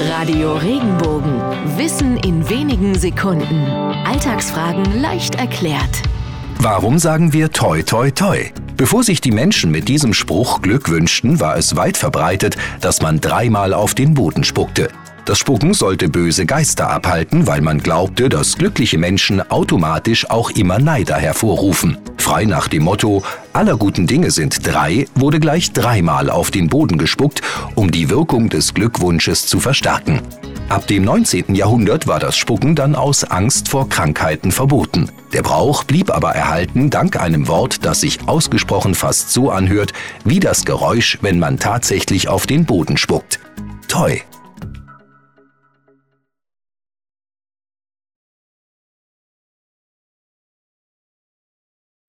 Radio Regenbogen. Wissen in wenigen Sekunden. Alltagsfragen leicht erklärt. Warum sagen wir toi toi toi? Bevor sich die Menschen mit diesem Spruch Glück wünschten, war es weit verbreitet, dass man dreimal auf den Boden spuckte. Das Spucken sollte böse Geister abhalten, weil man glaubte, dass glückliche Menschen automatisch auch immer Neider hervorrufen. Frei nach dem Motto, aller guten Dinge sind drei, wurde gleich dreimal auf den Boden gespuckt, um die Wirkung des Glückwunsches zu verstärken. Ab dem 19. Jahrhundert war das Spucken dann aus Angst vor Krankheiten verboten. Der Brauch blieb aber erhalten dank einem Wort, das sich ausgesprochen fast so anhört wie das Geräusch, wenn man tatsächlich auf den Boden spuckt. Toi.